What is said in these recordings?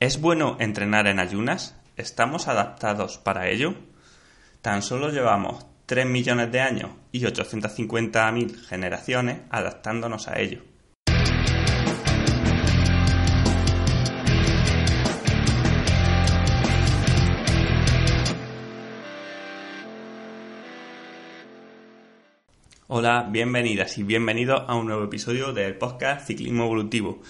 ¿Es bueno entrenar en ayunas? ¿Estamos adaptados para ello? Tan solo llevamos 3 millones de años y 850.000 generaciones adaptándonos a ello. Hola, bienvenidas y bienvenidos a un nuevo episodio del podcast Ciclismo Evolutivo.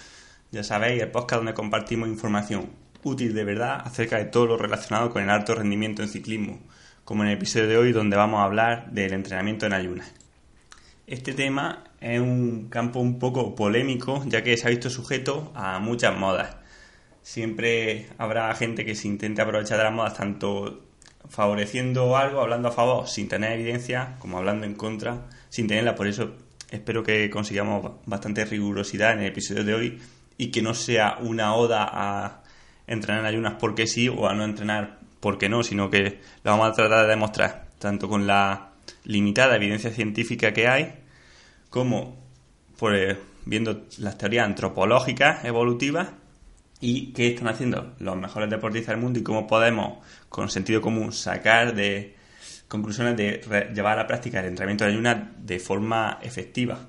Ya sabéis, el podcast donde compartimos información útil de verdad acerca de todo lo relacionado con el alto rendimiento en ciclismo, como en el episodio de hoy donde vamos a hablar del entrenamiento en ayunas. Este tema es un campo un poco polémico ya que se ha visto sujeto a muchas modas. Siempre habrá gente que se intente aprovechar de las modas tanto favoreciendo algo, hablando a favor sin tener evidencia, como hablando en contra sin tenerla. Por eso espero que consigamos bastante rigurosidad en el episodio de hoy y que no sea una oda a entrenar en ayunas porque sí o a no entrenar porque no, sino que lo vamos a tratar de demostrar tanto con la limitada evidencia científica que hay como por, eh, viendo las teorías antropológicas evolutivas y qué están haciendo los mejores deportistas del mundo y cómo podemos con sentido común sacar de conclusiones de llevar a la práctica el entrenamiento de ayunas de forma efectiva.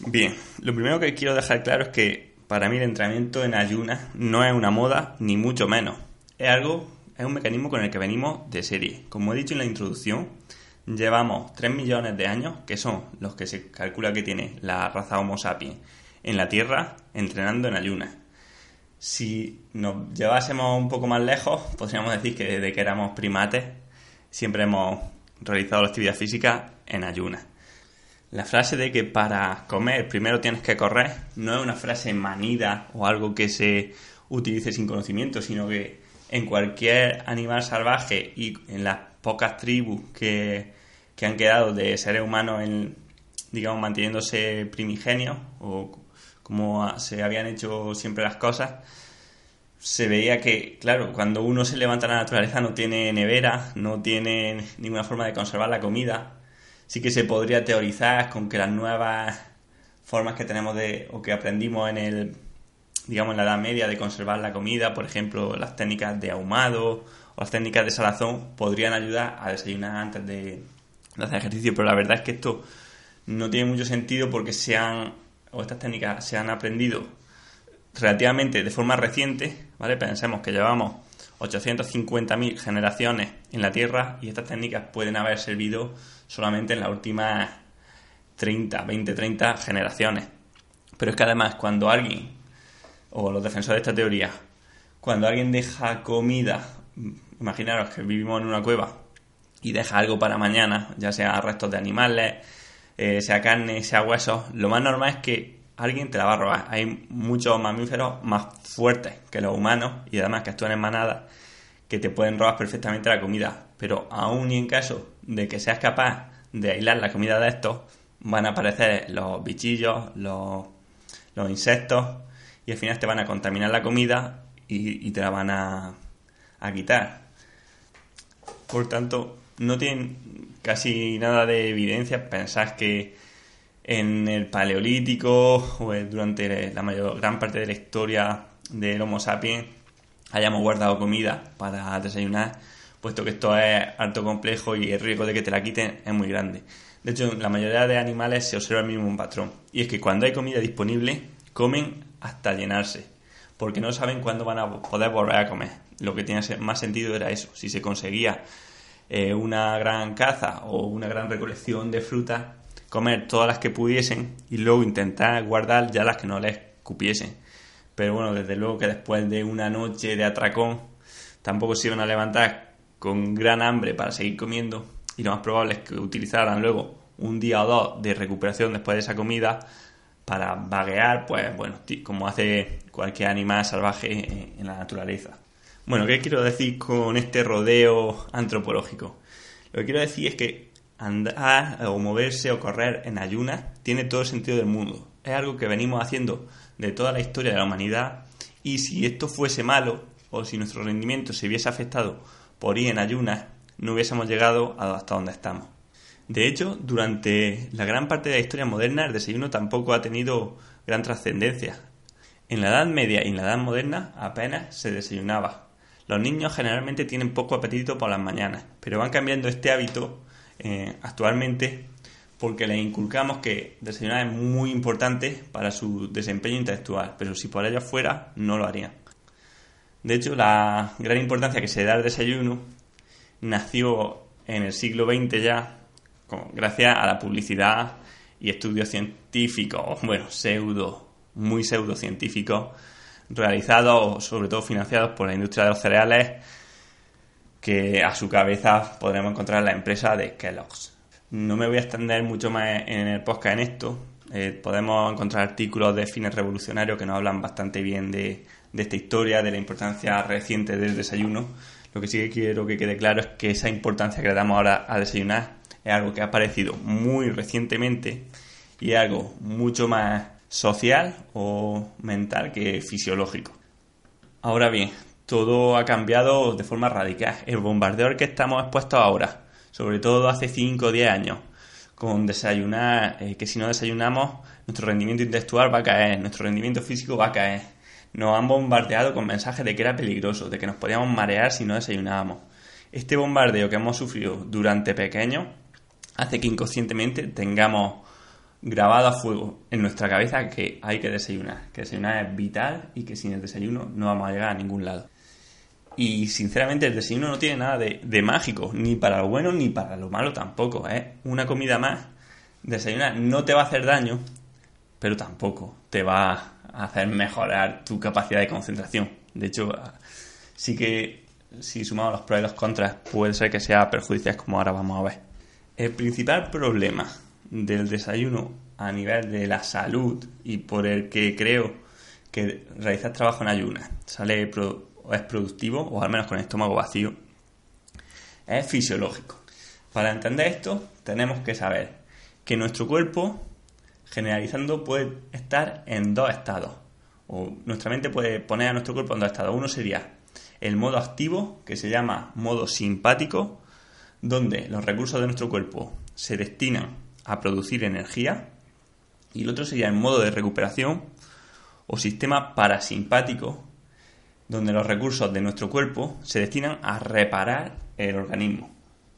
Bien, lo primero que quiero dejar claro es que para mí el entrenamiento en ayunas no es una moda, ni mucho menos. Es algo, es un mecanismo con el que venimos de serie. Como he dicho en la introducción, llevamos 3 millones de años, que son los que se calcula que tiene la raza Homo sapiens en la Tierra, entrenando en ayunas. Si nos llevásemos un poco más lejos, podríamos decir que desde que éramos primates siempre hemos realizado la actividad física en ayunas. La frase de que para comer primero tienes que correr no es una frase manida o algo que se utilice sin conocimiento, sino que en cualquier animal salvaje y en las pocas tribus que, que han quedado de seres humanos en, digamos, manteniéndose primigenios o como se habían hecho siempre las cosas, se veía que, claro, cuando uno se levanta a la naturaleza no tiene nevera, no tiene ninguna forma de conservar la comida. Sí que se podría teorizar con que las nuevas formas que tenemos de, o que aprendimos en el, digamos, en la Edad Media de conservar la comida, por ejemplo, las técnicas de ahumado o las técnicas de salazón, podrían ayudar a desayunar antes de, hacer ejercicio. Pero la verdad es que esto no tiene mucho sentido porque se han, o estas técnicas se han aprendido relativamente de forma reciente, ¿vale? Pensemos que llevamos 850.000 generaciones en la Tierra y estas técnicas pueden haber servido solamente en las últimas 30, 20, 30 generaciones. Pero es que además cuando alguien, o los defensores de esta teoría, cuando alguien deja comida, imaginaros que vivimos en una cueva y deja algo para mañana, ya sea restos de animales, eh, sea carne, sea huesos, lo más normal es que alguien te la va a robar. Hay muchos mamíferos más fuertes que los humanos y además que actúan en manada que te pueden robar perfectamente la comida. Pero aún y en caso de que seas capaz de aislar la comida de estos, van a aparecer los bichillos, los, insectos y al final te van a contaminar la comida y, te la van a, a quitar. Por tanto, no tienen casi nada de evidencia. Pensás que en el Paleolítico o durante la mayor gran parte de la historia del Homo sapiens hayamos guardado comida para desayunar, puesto que esto es alto complejo y el riesgo de que te la quiten es muy grande. De hecho, en la mayoría de animales se observa el mismo patrón, y es que cuando hay comida disponible, comen hasta llenarse, porque no saben cuándo van a poder volver a comer. Lo que tiene más sentido era eso, si se conseguía eh, una gran caza o una gran recolección de frutas, comer todas las que pudiesen y luego intentar guardar ya las que no les cupiesen. Pero bueno, desde luego que después de una noche de atracón tampoco se iban a levantar con gran hambre para seguir comiendo y lo más probable es que utilizaran luego un día o dos de recuperación después de esa comida para vaguear, pues bueno, como hace cualquier animal salvaje en la naturaleza. Bueno, ¿qué quiero decir con este rodeo antropológico? Lo que quiero decir es que andar o moverse o correr en ayunas tiene todo el sentido del mundo. Es algo que venimos haciendo de toda la historia de la humanidad y si esto fuese malo o si nuestro rendimiento se hubiese afectado por ir en ayunas, no hubiésemos llegado hasta donde estamos. De hecho, durante la gran parte de la historia moderna el desayuno tampoco ha tenido gran trascendencia. En la Edad Media y en la Edad Moderna apenas se desayunaba. Los niños generalmente tienen poco apetito por las mañanas, pero van cambiando este hábito eh, actualmente porque les inculcamos que desayunar es muy importante para su desempeño intelectual, pero si por ello fuera, no lo harían. De hecho, la gran importancia que se da al desayuno nació en el siglo XX ya, gracias a la publicidad y estudios científicos, bueno, pseudo, muy pseudocientíficos, realizados, sobre todo financiados por la industria de los cereales, que a su cabeza podremos encontrar la empresa de Kellogg's. No me voy a extender mucho más en el podcast en esto. Eh, podemos encontrar artículos de fines revolucionarios que nos hablan bastante bien de, de esta historia, de la importancia reciente del desayuno. Lo que sí que quiero que quede claro es que esa importancia que le damos ahora a desayunar es algo que ha aparecido muy recientemente y es algo mucho más social o mental que fisiológico. Ahora bien, todo ha cambiado de forma radical. El bombardeo al que estamos expuestos ahora, sobre todo hace 5 o 10 años, con desayunar, eh, que si no desayunamos, nuestro rendimiento intelectual va a caer, nuestro rendimiento físico va a caer. Nos han bombardeado con mensajes de que era peligroso, de que nos podíamos marear si no desayunábamos. Este bombardeo que hemos sufrido durante pequeños hace que inconscientemente tengamos grabado a fuego en nuestra cabeza que hay que desayunar, que desayunar es vital y que sin el desayuno no vamos a llegar a ningún lado. Y sinceramente el desayuno no tiene nada de, mágico, ni para lo bueno ni para lo malo tampoco. Es ¿eh? una comida más. Desayunar no te va a hacer daño, pero tampoco te va hacer mejorar tu capacidad de concentración. De hecho, sí que si sumamos los pros y los contras, puede ser que sea perjudicial como ahora vamos a ver. El principal problema del desayuno a nivel de la salud y por el que creo que realizar trabajo en ayunas sale es productivo o al menos con el estómago vacío es fisiológico. Para entender esto tenemos que saber que nuestro cuerpo generalizando puede estar en dos estados o nuestra mente puede poner a nuestro cuerpo en dos estados. Uno sería el modo activo que se llama modo simpático donde los recursos de nuestro cuerpo se destinan a producir energía y el otro sería el modo de recuperación o sistema parasimpático donde los recursos de nuestro cuerpo se destinan a reparar el organismo.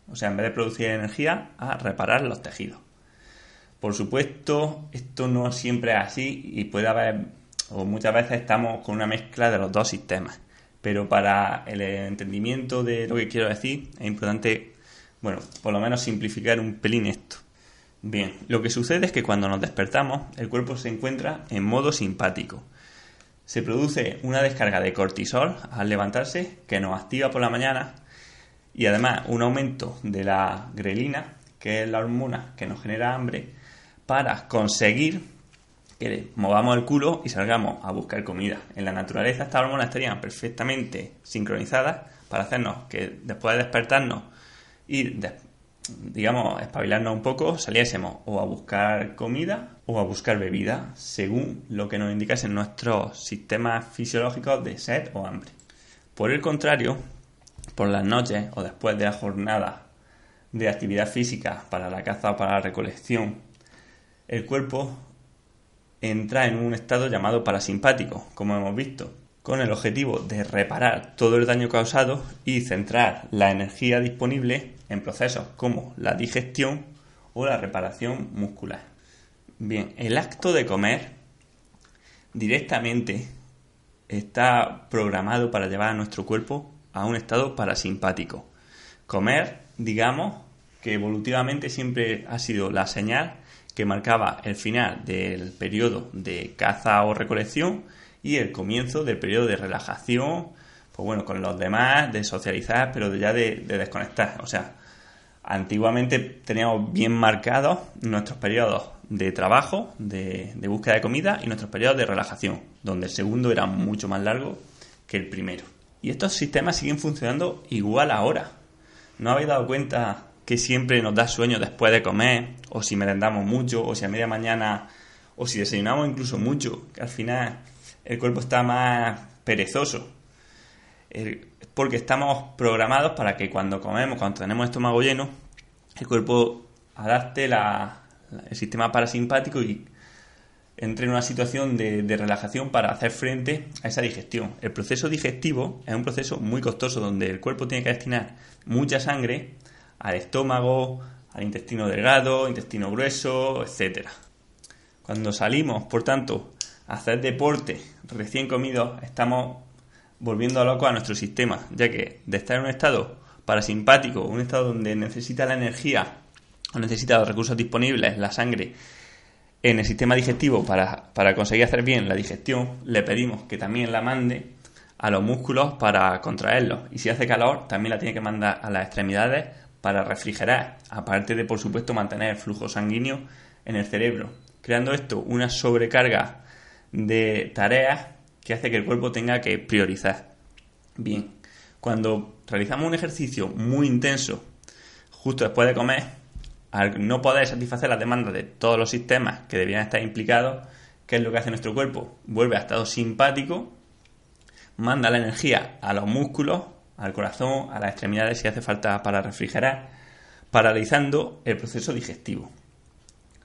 O sea, en vez de producir energía, a reparar los tejidos. Por supuesto, esto no siempre es así y puede haber, o muchas veces estamos con una mezcla de los dos sistemas. Pero para el entendimiento de lo que quiero decir, es importante, bueno, por lo menos simplificar un pelín esto. Bien, lo que sucede es que cuando nos despertamos, el cuerpo se encuentra en modo simpático. Se produce una descarga de cortisol al levantarse que nos activa por la mañana y además un aumento de la grelina, que es la hormona que nos genera hambre, para conseguir que movamos el culo y salgamos a buscar comida. En la naturaleza estas hormonas estarían perfectamente sincronizadas para hacernos que después de despertarnos y digamos, espabilarnos un poco, saliésemos o a buscar comida o a buscar bebida, según lo que nos indicasen nuestros sistemas fisiológicos de sed o hambre. Por el contrario, por las noches o después de la jornada de actividad física para la caza o para la recolección, el cuerpo entra en un estado llamado parasimpático, como hemos visto, con el objetivo de reparar todo el daño causado y centrar la energía disponible en procesos como la digestión o la reparación muscular. Bien, el acto de comer directamente está programado para llevar a nuestro cuerpo a un estado parasimpático. Comer, digamos, que evolutivamente siempre ha sido la señal que marcaba el final del periodo de caza o recolección y el comienzo del periodo de relajación, pues bueno, con los demás, de socializar, pero ya de, desconectar. O sea, antiguamente teníamos bien marcados nuestros periodos de trabajo, de, de búsqueda de comida y nuestros periodos de relajación, donde el segundo era mucho más largo que el primero. Y estos sistemas siguen funcionando igual ahora. ¿No habéis dado cuenta que siempre nos da sueño después de comer? O si merendamos mucho, o si a media mañana, o si desayunamos incluso mucho, que al final el cuerpo está más perezoso. Porque estamos programados para que cuando comemos, cuando tenemos estómago lleno, el cuerpo adapte el sistema parasimpático y entre en una situación de, relajación para hacer frente a esa digestión. El proceso digestivo es un proceso muy costoso donde el cuerpo tiene que destinar mucha sangre al estómago, al intestino delgado, intestino grueso, etc. Cuando salimos, por tanto, a hacer deporte recién comidos, estamos volviendo a loco a nuestro sistema, ya que de estar en un estado parasimpático, un estado donde necesita la energía o necesita los recursos disponibles, la sangre, en el sistema digestivo para, conseguir hacer bien la digestión, le pedimos que también la mande a los músculos para contraerlos. Y si hace calor, también la tiene que mandar a las extremidades para refrigerar, aparte de, por supuesto, mantener el flujo sanguíneo en el cerebro, creando esto una sobrecarga de tareas que hace que el cuerpo tenga que priorizar. Bien, cuando realizamos un ejercicio muy intenso justo después de comer, al no poder satisfacer las demandas de todos los sistemas que debían estar implicados, ¿qué es lo que hace nuestro cuerpo? Vuelve a estado simpático, manda la energía a los músculos, al corazón, a las extremidades si hace falta para refrigerar, paralizando el proceso digestivo.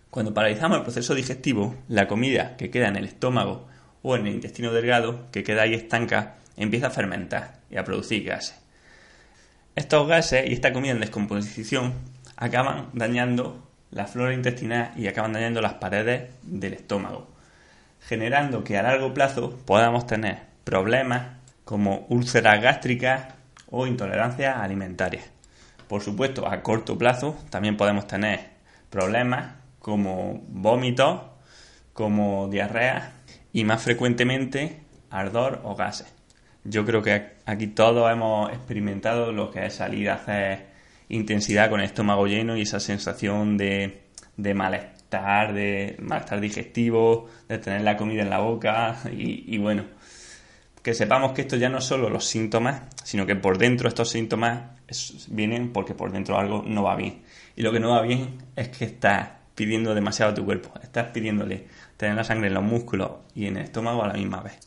Cuando paralizamos el proceso digestivo, la comida que queda en el estómago o en el intestino delgado, que queda ahí estanca, empieza a fermentar y a producir gases. Estos gases y esta comida en descomposición acaban dañando la flora intestinal y acaban dañando las paredes del estómago, generando que a largo plazo podamos tener problemas como úlceras gástricas o intolerancias alimentarias. Por supuesto, a corto plazo también podemos tener problemas como vómitos, como diarrea y más frecuentemente ardor o gases. Yo creo que aquí todos hemos experimentado lo que es salir a hacer intensidad con el estómago lleno y esa sensación de, de malestar, de malestar digestivo, de tener la comida en la boca y, bueno, que sepamos que esto ya no es solo los síntomas, sino que por dentro estos síntomas vienen porque por dentro algo no va bien. Y lo que no va bien es que estás pidiendo demasiado a tu cuerpo, estás pidiéndole tener la sangre en los músculos y en el estómago a la misma vez.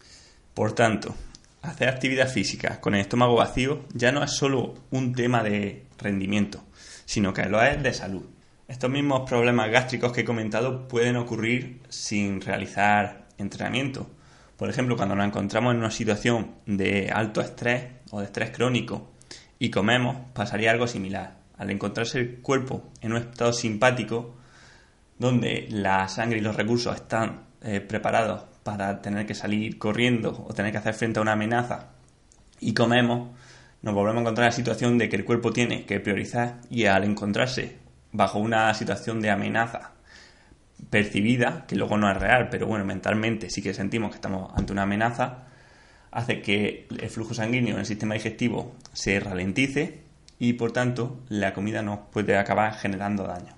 Por tanto, hacer actividad física con el estómago vacío ya no es solo un tema de rendimiento, sino que lo es de salud. Estos mismos problemas gástricos que he comentado pueden ocurrir sin realizar entrenamiento. Por ejemplo, cuando nos encontramos en una situación de alto estrés o de estrés crónico y comemos, pasaría algo similar. Al encontrarse el cuerpo en un estado simpático, donde la sangre y los recursos están eh, preparados para tener que salir corriendo o tener que hacer frente a una amenaza y comemos, nos volvemos a encontrar en la situación de que el cuerpo tiene que priorizar y al encontrarse bajo una situación de amenaza percibida, que luego no es real, pero bueno, mentalmente sí que sentimos que estamos ante una amenaza, hace que el flujo sanguíneo en el sistema digestivo se ralentice y por tanto la comida nos puede acabar generando daño.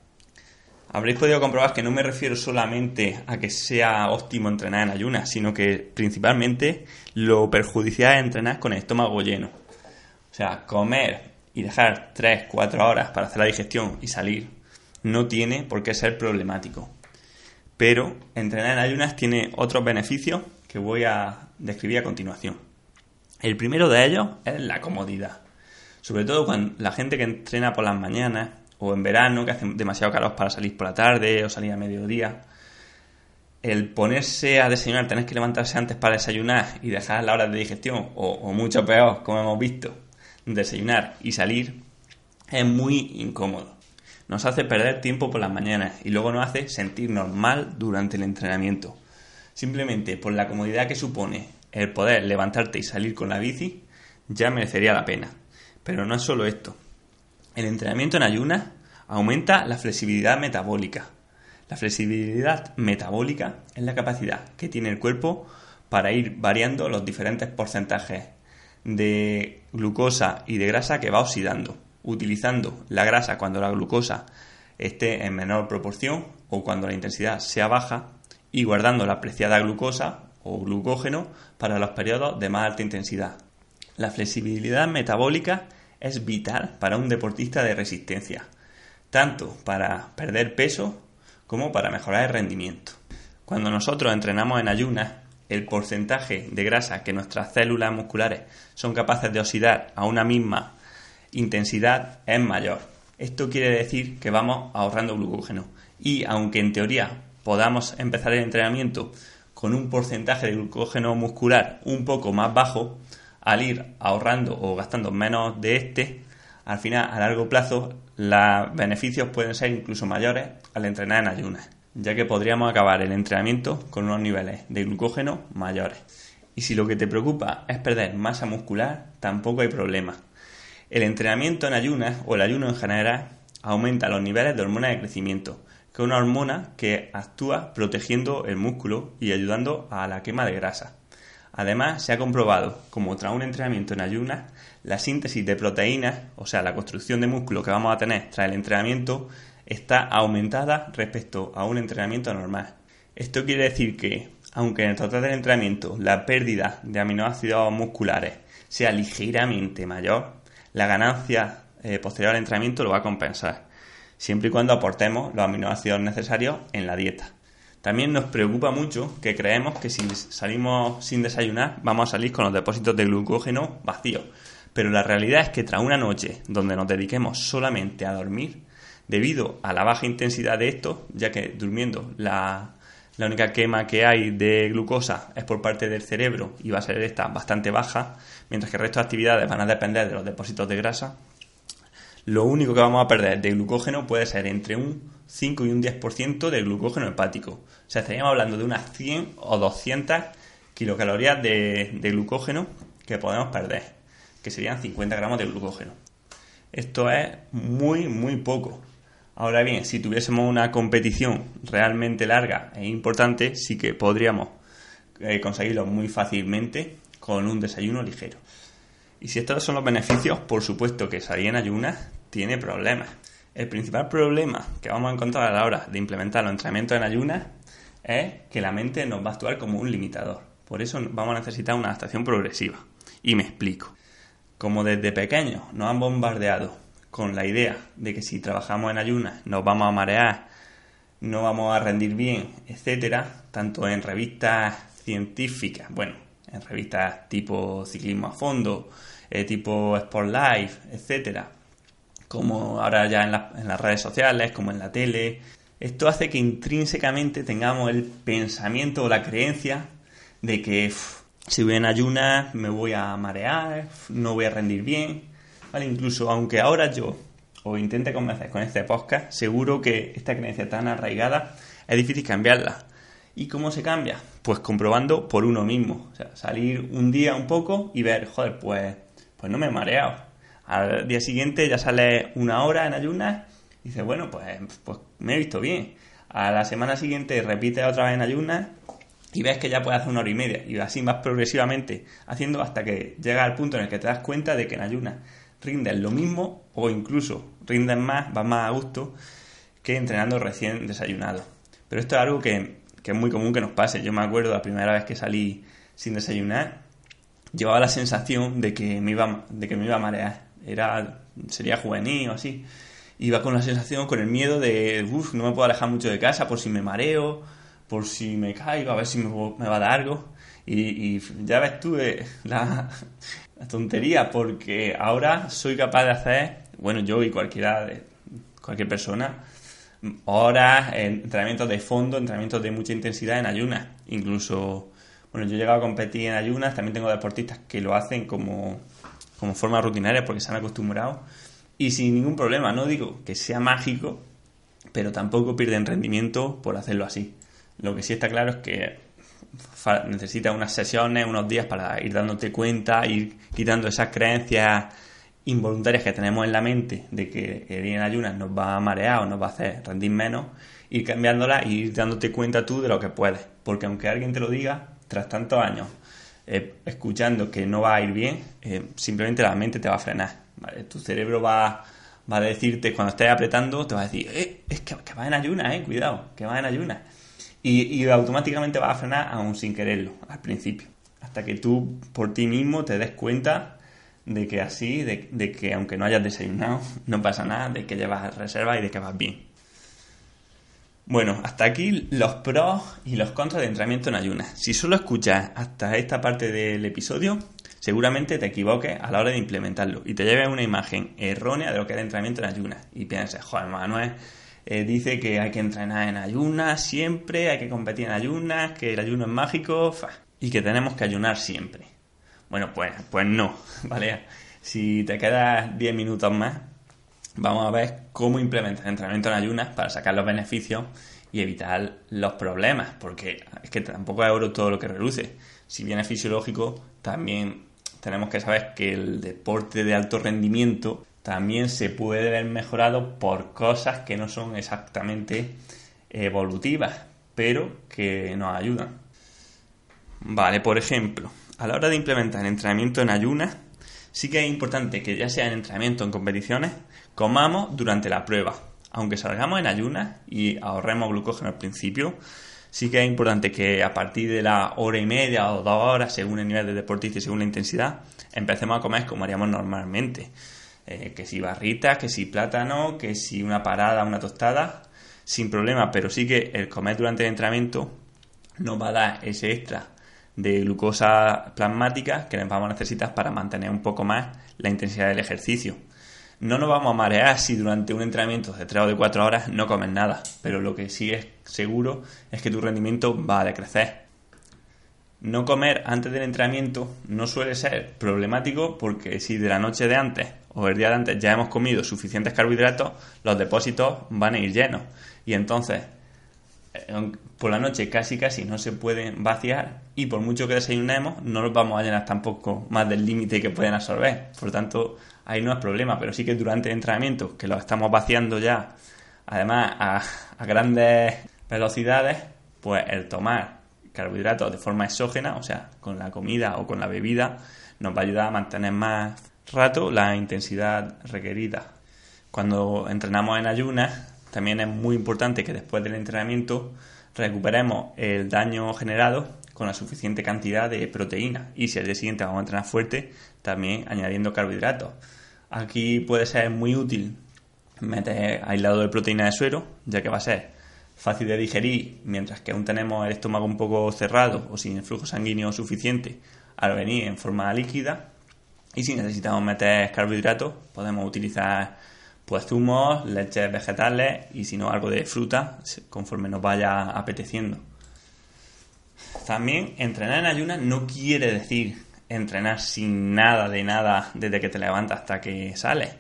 Habréis podido comprobar que no me refiero solamente a que sea óptimo entrenar en ayunas, sino que principalmente lo perjudicial es entrenar con el estómago lleno. O sea, comer y dejar 3-4 horas para hacer la digestión y salir no tiene por qué ser problemático. Pero entrenar en ayunas tiene otros beneficios que voy a describir a continuación. El primero de ellos es la comodidad. Sobre todo cuando la gente que entrena por las mañanas o en verano, que hace demasiado calor para salir por la tarde o salir a mediodía, el ponerse a desayunar, tener que levantarse antes para desayunar y dejar la hora de digestión, o, o mucho peor, como hemos visto, desayunar y salir es muy incómodo. Nos hace perder tiempo por las mañanas y luego nos hace sentirnos mal durante el entrenamiento. Simplemente por la comodidad que supone el poder levantarte y salir con la bici, ya merecería la pena. Pero no es solo esto. El entrenamiento en ayunas aumenta la flexibilidad metabólica. La flexibilidad metabólica es la capacidad que tiene el cuerpo para ir variando los diferentes porcentajes de glucosa y de grasa que va oxidando, utilizando la grasa cuando la glucosa esté en menor proporción o cuando la intensidad sea baja y guardando la apreciada glucosa o glucógeno para los periodos de más alta intensidad. La flexibilidad metabólica es vital para un deportista de resistencia, tanto para perder peso como para mejorar el rendimiento. Cuando nosotros entrenamos en ayunas, el porcentaje de grasa que nuestras células musculares son capaces de oxidar a una misma intensidad es mayor. Esto quiere decir que vamos ahorrando glucógeno y aunque en teoría podamos empezar el entrenamiento con un porcentaje de glucógeno muscular un poco más bajo, al ir ahorrando o gastando menos de este, al final a largo plazo los beneficios pueden ser incluso mayores al entrenar en ayunas, ya que podríamos acabar el entrenamiento con unos niveles de glucógeno mayores. Y si lo que te preocupa es perder masa muscular, tampoco hay problema. El entrenamiento en ayunas o el ayuno en general aumenta los niveles de hormona de crecimiento, que es una hormona que actúa protegiendo el músculo y ayudando a la quema de grasa. Además, se ha comprobado, como tras un entrenamiento en ayunas, la síntesis de proteínas, o sea, la construcción de músculo que vamos a tener tras el entrenamiento, está aumentada respecto a un entrenamiento normal. Esto quiere decir que, aunque en el total del entrenamiento la pérdida de aminoácidos musculares sea ligeramente mayor, la ganancia eh, posterior al entrenamiento lo va a compensar, siempre y cuando aportemos los aminoácidos necesarios en la dieta. También nos preocupa mucho que creemos que si salimos sin desayunar vamos a salir con los depósitos de glucógeno vacíos. Pero la realidad es que tras una noche donde nos dediquemos solamente a dormir, debido a la baja intensidad de esto, ya que durmiendo la, la única quema que hay de glucosa es por parte del cerebro y va a ser esta bastante baja, mientras que el resto de actividades van a depender de los depósitos de grasa, lo único que vamos a perder de glucógeno puede ser entre un 5 y un 10% de glucógeno hepático. O sea, estaríamos hablando de unas 100 o 200 kilocalorías de, de glucógeno que podemos perder, que serían 50 gramos de glucógeno. Esto es muy, muy poco. Ahora bien, si tuviésemos una competición realmente larga e importante, sí que podríamos eh, conseguirlo muy fácilmente con un desayuno ligero. Y si estos son los beneficios, por supuesto que salir en ayunas tiene problemas. El principal problema que vamos a encontrar a la hora de implementar los entrenamientos en ayunas es que la mente nos va a actuar como un limitador. Por eso vamos a necesitar una adaptación progresiva. Y me explico. Como desde pequeños nos han bombardeado con la idea de que si trabajamos en ayunas nos vamos a marear, no vamos a rendir bien, etcétera, tanto en revistas científicas, bueno, en revistas tipo Ciclismo a Fondo, eh, tipo Sport Life, etcétera, como ahora ya en, las redes sociales, como en la tele. Esto hace que intrínsecamente tengamos el pensamiento o la creencia de que si voy en ayunas me voy a marear, no voy a rendir bien. ¿Vale? Incluso aunque ahora yo os intente convencer con este podcast, seguro que esta creencia tan arraigada es difícil cambiarla. ¿Y cómo se cambia? Pues comprobando por uno mismo. O sea, salir un día un poco y ver, joder, pues, pues no me he mareado al día siguiente ya sale una hora en ayunas y dices, bueno, pues, pues me he visto bien. A la semana siguiente repite otra vez en ayunas y ves que ya puedes hacer una hora y media. Y así vas progresivamente haciendo hasta que llega al punto en el que te das cuenta de que en ayunas rindes lo mismo o incluso rindes más, vas más a gusto que entrenando recién desayunado. Pero esto es algo que, que es muy común que nos pase. Yo me acuerdo la primera vez que salí sin desayunar, llevaba la sensación de que me iba, de que me iba a marear era sería juvenil o así. Iba con la sensación, con el miedo de, uff, no me puedo alejar mucho de casa por si me mareo, por si me caigo, a ver si me, va a dar algo. Y, ya ves tú eh, la, tontería, porque ahora soy capaz de hacer, bueno, yo y cualquiera, cualquier persona, horas, entrenamientos de fondo, entrenamientos de mucha intensidad en ayunas. Incluso, bueno, yo he llegado a competir en ayunas, también tengo deportistas que lo hacen como como forma rutinaria porque se han acostumbrado y sin ningún problema. No digo que sea mágico, pero tampoco pierden rendimiento por hacerlo así. Lo que sí está claro es que necesita unas sesiones, unos días para ir dándote cuenta, ir quitando esas creencias involuntarias que tenemos en la mente de que el ir en ayunas nos va a marear o nos va a hacer rendir menos, ir cambiándola y ir dándote cuenta tú de lo que puedes. Porque aunque alguien te lo diga, tras tantos años eh, escuchando que no va a ir bien, eh, simplemente la mente te va a frenar. Tu cerebro va, va a decirte, cuando estés apretando, te va a decir, eh, es que, que vas en ayunas, eh, cuidado, que vas en ayunas. Y, automáticamente vas a frenar aún sin quererlo, al principio. Hasta que tú por ti mismo te des cuenta de que así, de, de que aunque no hayas desayunado, no pasa nada, de que llevas reserva y de que vas bien. Bueno, hasta aquí los pros y los contras de entrenamiento en ayunas. Si solo escuchas hasta esta parte del episodio, seguramente te equivoques a la hora de implementarlo y te lleves una imagen errónea de lo que es el entrenamiento en ayunas y pienses, joder, Manuel eh, dice que hay que entrenar en ayunas siempre, hay que competir en ayunas, que el ayuno es mágico y que tenemos que ayunar siempre. Bueno, pues, pues no, ¿vale? Si te quedas 10 minutos más, vamos a ver cómo implementar entrenamiento en ayunas para sacar los beneficios y evitar los problemas, porque es que tampoco es oro todo lo que reluce. Si bien es fisiológico, también tenemos que saber que el deporte de alto rendimiento también se puede ver mejorado por cosas que no son exactamente evolutivas, pero que nos ayudan. Vale, por ejemplo, a la hora de implementar entrenamiento en ayunas, sí que es importante que ya sea en entrenamiento o en competiciones, comamos durante la prueba. Aunque salgamos en ayunas y ahorremos glucógeno al principio, sí que es importante que a partir de la hora y media o dos horas, según el nivel de deportista y según la intensidad, empecemos a comer como haríamos normalmente. Eh, que si barritas, que si plátano, que si una parada, una tostada, sin problema, pero sí que el comer durante el entrenamiento nos va a dar ese extra de glucosa plasmática que vamos a necesitar para mantener un poco más la intensidad del ejercicio. No nos vamos a marear si durante un entrenamiento de 3 o de 4 horas no comes nada, pero lo que sí es seguro es que tu rendimiento va a decrecer. No comer antes del entrenamiento no suele ser problemático porque si de la noche de antes o el día de antes ya hemos comido suficientes carbohidratos, los depósitos van a ir llenos. Y entonces eh, por la noche casi casi no se pueden vaciar y por mucho que desayunemos no nos vamos a llenar tampoco más del límite que pueden absorber. Por tanto, ahí no es problema, pero sí que durante el entrenamiento, que lo estamos vaciando ya, además a, a grandes velocidades, pues el tomar carbohidratos de forma exógena, o sea, con la comida o con la bebida, nos va a ayudar a mantener más rato la intensidad requerida. Cuando entrenamos en ayunas, también es muy importante que después del entrenamiento recuperemos el daño generado con la suficiente cantidad de proteína y si al día siguiente vamos a entrenar fuerte, también añadiendo carbohidratos. Aquí puede ser muy útil meter aislado de proteína de suero, ya que va a ser fácil de digerir mientras que aún tenemos el estómago un poco cerrado o sin el flujo sanguíneo suficiente al venir en forma líquida. Y si necesitamos meter carbohidratos, podemos utilizar pues zumos, leches vegetales y si no algo de fruta conforme nos vaya apeteciendo. También entrenar en ayunas no quiere decir entrenar sin nada de nada desde que te levantas hasta que sales.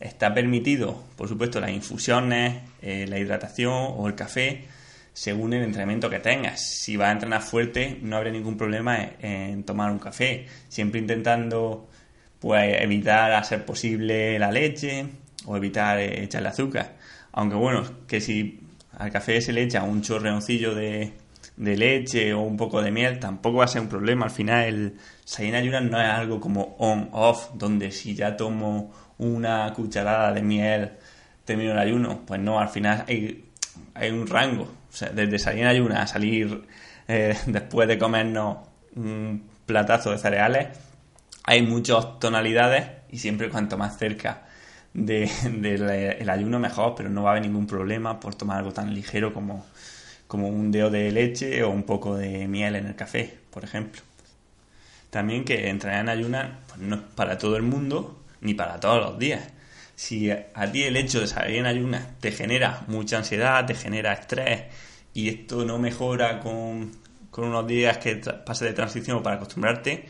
Está permitido, por supuesto, las infusiones, eh, la hidratación o el café según el entrenamiento que tengas. Si vas a entrenar fuerte, no habrá ningún problema en tomar un café, siempre intentando pues evitar a ser posible la leche, o evitar eh, echarle azúcar. Aunque bueno, que si al café se le echa un chorreoncillo de, de leche o un poco de miel, tampoco va a ser un problema. Al final el salir en ayunas no es algo como on-off, donde si ya tomo una cucharada de miel termino el ayuno. Pues no, al final hay, hay un rango. O sea, desde salir en ayunas a salir eh, después de comernos un platazo de cereales, hay muchas tonalidades y siempre cuanto más cerca del ayuno mejor, pero no va a haber ningún problema por tomar algo tan ligero como, como un dedo de leche o un poco de miel en el café, por ejemplo. También que entrenar en ayunas pues no es para todo el mundo ni para todos los días. Si a ti el hecho de salir en ayunas te genera mucha ansiedad, te genera estrés y esto no mejora con, con unos días que pase de transición para acostumbrarte,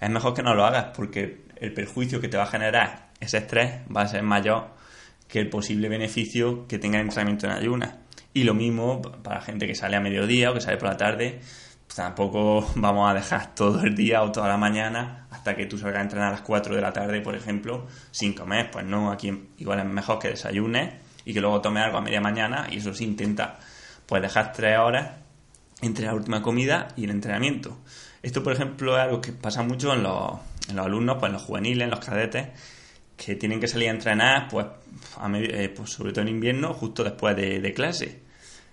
es mejor que no lo hagas porque el perjuicio que te va a generar ese estrés va a ser mayor que el posible beneficio que tenga el entrenamiento en ayunas. Y lo mismo para gente que sale a mediodía o que sale por la tarde, pues tampoco vamos a dejar todo el día o toda la mañana hasta que tú salgas a entrenar a las 4 de la tarde, por ejemplo, sin comer. Pues no, aquí igual es mejor que desayunes y que luego tome algo a media mañana y eso se intenta pues dejar 3 horas entre la última comida y el entrenamiento. Esto, por ejemplo, es algo que pasa mucho en los, alumnos, pues en los juveniles, en los cadetes, que tienen que salir a entrenar, pues, eh, pues sobre todo en invierno, justo después de, clase.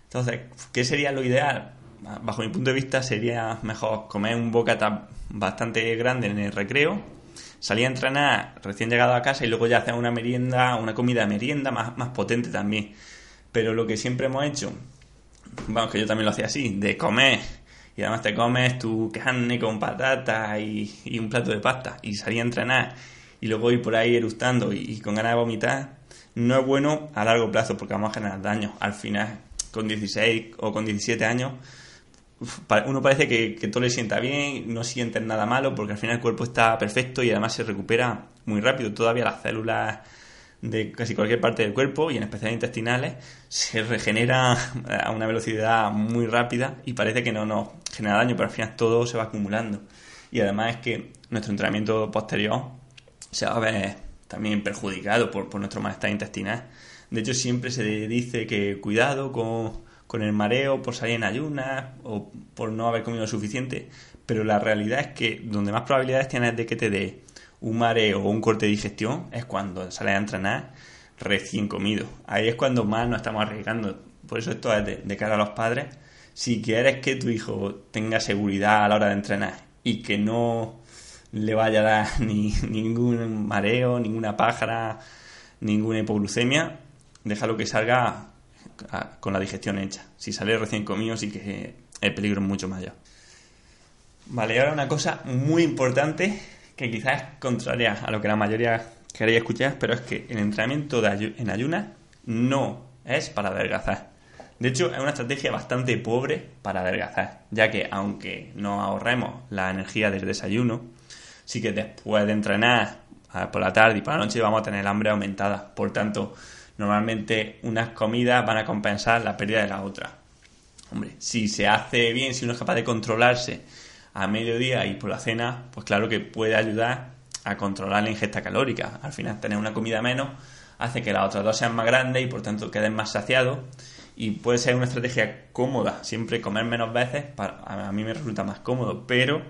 Entonces, ¿qué sería lo ideal? Bajo mi punto de vista, sería mejor comer un bocata bastante grande en el recreo, salir a entrenar recién llegado a casa y luego ya hacer una merienda, una comida merienda más, más potente también. Pero lo que siempre hemos hecho, vamos, que yo también lo hacía así, de comer y además te comes tu carne con patata y, un plato de pasta y salir a entrenar y luego ir por ahí eructando y, con ganas de vomitar, no es bueno a largo plazo porque vamos a generar daño. Al final, con 16 o con 17 años, uno parece que, todo le sienta bien, no siente nada malo porque al final el cuerpo está perfecto y además se recupera muy rápido. Todavía las células de casi cualquier parte del cuerpo y en especial intestinales se regenera a una velocidad muy rápida y parece que no nos genera daño, pero al final todo se va acumulando. Y además es que nuestro entrenamiento posterior se va a ver también perjudicado por, por nuestro malestar intestinal. De hecho, siempre se dice que cuidado con, con el mareo por salir en ayunas o por no haber comido suficiente, pero la realidad es que donde más probabilidades tienes de que te dé un mareo o un corte de digestión es cuando sales a entrenar recién comido. Ahí es cuando más nos estamos arriesgando. Por eso esto es de, cara a los padres. Si quieres que tu hijo tenga seguridad a la hora de entrenar y que no le vaya a dar ni ningún mareo, ninguna pájara, ninguna hipoglucemia, déjalo que salga con la digestión hecha. Si sale recién comido, sí que el peligro es mucho mayor. Vale, ahora una cosa muy importante que quizás es contraria a lo que la mayoría queréis escuchar, pero es que el entrenamiento en ayunas no es para adelgazar. De hecho, es una estrategia bastante pobre para adelgazar, ya que aunque no ahorremos la energía del desayuno, sí que después de entrenar por la tarde y por la noche vamos a tener hambre aumentada. Por tanto, normalmente unas comidas van a compensar la pérdida de la otra. Hombre, si se hace bien, si uno es capaz de controlarse a mediodía y por la cena, pues claro que puede ayudar a controlar la ingesta calórica. Al final, tener una comida menos hace que las otras dos sean más grandes y por tanto queden más saciados. Y puede ser una estrategia cómoda, siempre comer menos veces, para, a mí me resulta más cómodo, pero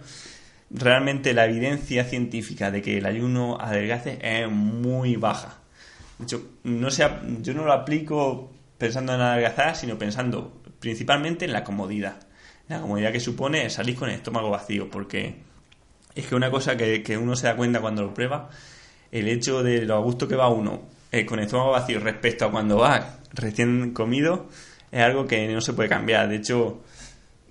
realmente la evidencia científica de que el ayuno adelgace es muy baja. No yo no lo aplico pensando en adelgazar, sino pensando principalmente en la comodidad. La comodidad que supone salir con el estómago vacío, porque es que una cosa que, uno se da cuenta cuando lo prueba, el hecho de lo a gusto que va uno eh, con el estómago vacío respecto a cuando va recién comido, es algo que no se puede cambiar. De hecho,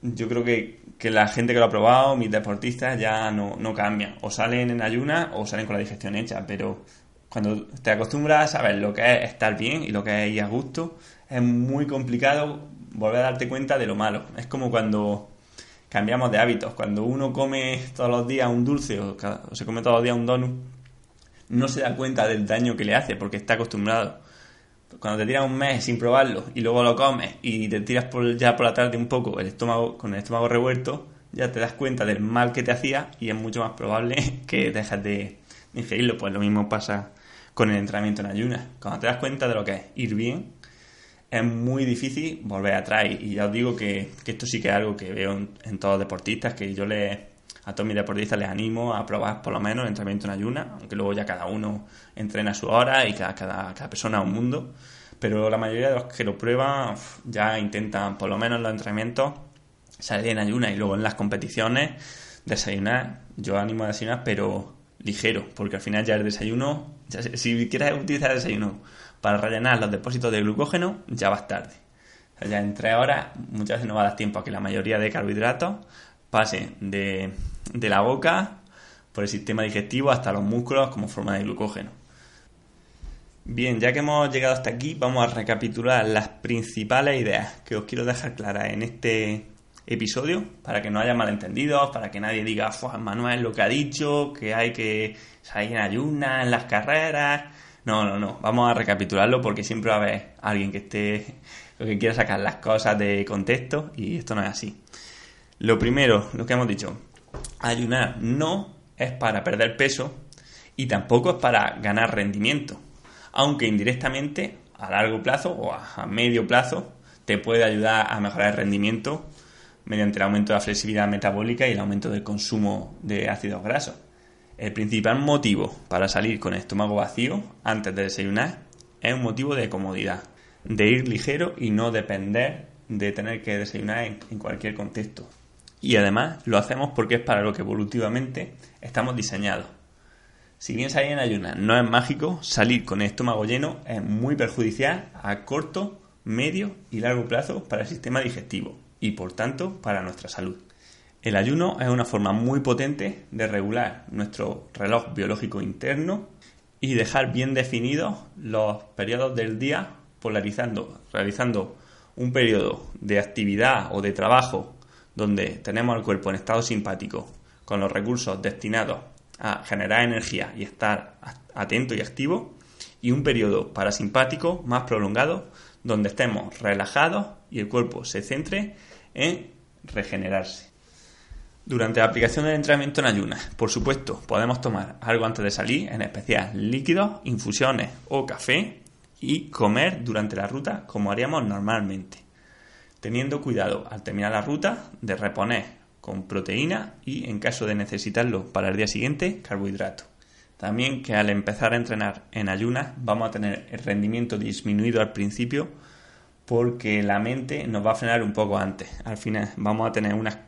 yo creo que que la gente que lo ha probado, mis deportistas, ya no, no cambian. O salen en ayuna o salen con la digestión hecha. Pero cuando te acostumbras a saber lo que es estar bien y lo que es ir a gusto, es muy complicado volver a darte cuenta de lo malo. Es como cuando cambiamos de hábitos. Cuando uno come todos los días un dulce o, se come todos los días un donut, no se da cuenta del daño que le hace porque está acostumbrado cuando te tiras un mes sin probarlo y luego lo comes y te tiras por, ya por la tarde un poco el estómago con el estómago revuelto, ya te das cuenta del mal que te hacía y es mucho más probable que dejes de ingerirlo. Pues lo mismo pasa con el entrenamiento en ayunas. Cuando te das cuenta de lo que es ir bien, es muy difícil volver atrás. Y ya os digo que, esto sí que es algo que veo en, todos los deportistas, que yo le a todos mis deportistas les animo a probar por lo menos el entrenamiento en ayunas, aunque luego ya cada uno entrena a su hora y cada, cada, cada persona a un mundo. Pero la mayoría de los que lo prueban ya intentan, por lo menos en los entrenamientos, salir en ayunas y luego en las competiciones desayunar. Yo animo a desayunar, pero ligero, porque al final ya el desayuno, si quieres utilizar el desayuno para rellenar los depósitos de glucógeno, ya vas tarde. ya en tres horas muchas veces no va a dar tiempo a que la mayoría de carbohidratos pase de, la boca por el sistema digestivo hasta los músculos como forma de glucógeno. Bien, ya que hemos llegado hasta aquí, vamos a recapitular las principales ideas que os quiero dejar claras en este episodio para que no haya malentendidos, para que nadie diga, Manuel lo que ha dicho, que hay que salir en ayunas, en las carreras. No, no, no, vamos a recapitularlo porque siempre va a haber alguien que esté, que quiera sacar las cosas de contexto y esto no es así. Lo primero, lo que hemos dicho, ayunar no es para perder peso y tampoco es para ganar rendimiento, aunque indirectamente a largo plazo o a medio plazo te puede ayudar a mejorar el rendimiento mediante el aumento de la flexibilidad metabólica y el aumento del consumo de ácidos grasos. El principal motivo para salir con estómago vacío antes de desayunar es un motivo de comodidad, de ir ligero y no depender de tener que desayunar en, cualquier contexto. Y además lo hacemos porque es para lo que evolutivamente estamos diseñados. Si bien salir en ayunas no es mágico, salir con estómago lleno es muy perjudicial a corto, medio y largo plazo para el sistema digestivo y por tanto para nuestra salud. El ayuno es una forma muy potente de regular nuestro reloj biológico interno y dejar bien definidos los periodos del día polarizando, realizando un periodo de actividad o de trabajo donde tenemos el cuerpo en estado simpático con los recursos destinados a generar energía y estar atento y activo y un periodo parasimpático más prolongado donde estemos relajados y el cuerpo se centre en regenerarse. Durante la aplicación del entrenamiento en ayunas, por supuesto, podemos tomar algo antes de salir, en especial líquidos, infusiones o café, y comer durante la ruta como haríamos normalmente, teniendo cuidado al terminar la ruta de reponer con proteína y, en caso de necesitarlo para el día siguiente, carbohidrato. También que al empezar a entrenar en ayunas vamos a tener el rendimiento disminuido al principio porque la mente nos va a frenar un poco antes. Al final vamos a tener unas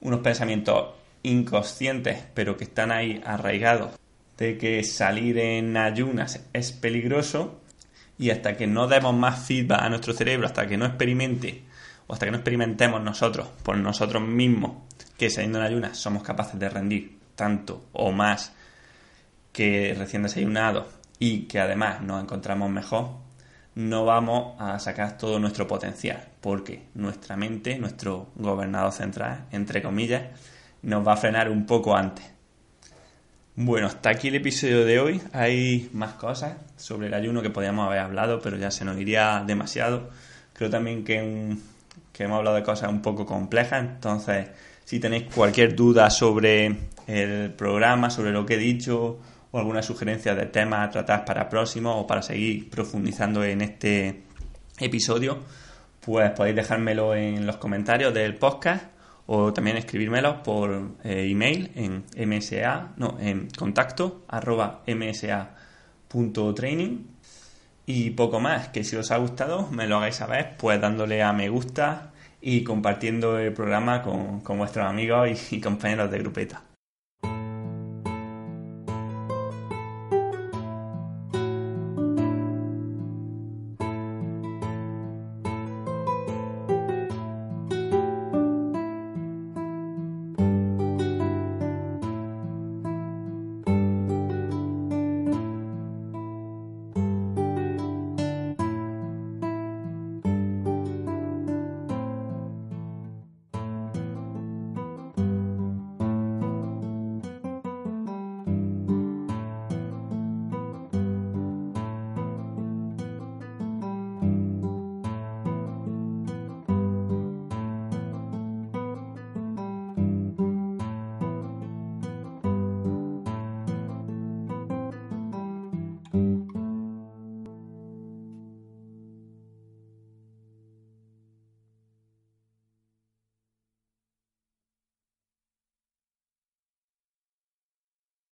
unos pensamientos inconscientes, pero que están ahí arraigados, de que salir en ayunas es peligroso y hasta que no demos más feedback a nuestro cerebro, hasta que no experimente o hasta que no experimentemos nosotros por nosotros mismos que saliendo en ayunas somos capaces de rendir tanto o más que recién desayunados y que además nos encontramos mejor, no vamos a sacar todo nuestro potencial, porque nuestra mente, nuestro gobernador central, entre comillas, nos va a frenar un poco antes. Bueno, hasta aquí el episodio de hoy. Hay más cosas sobre el ayuno que podíamos haber hablado, pero ya se nos iría demasiado. Creo también que, que hemos hablado de cosas un poco complejas, entonces si tenéis cualquier duda sobre el programa, sobre lo que he dicho o alguna sugerencia de temas a tratar para próximos o para seguir profundizando en este episodio, pues podéis dejármelo en los comentarios del podcast o también escribírmelo por eh, email en msa, no, en contacto arroba msa.training y poco más, que si os ha gustado me lo hagáis saber pues dándole a me gusta y compartiendo el programa con, vuestros amigos y compañeros de grupeta.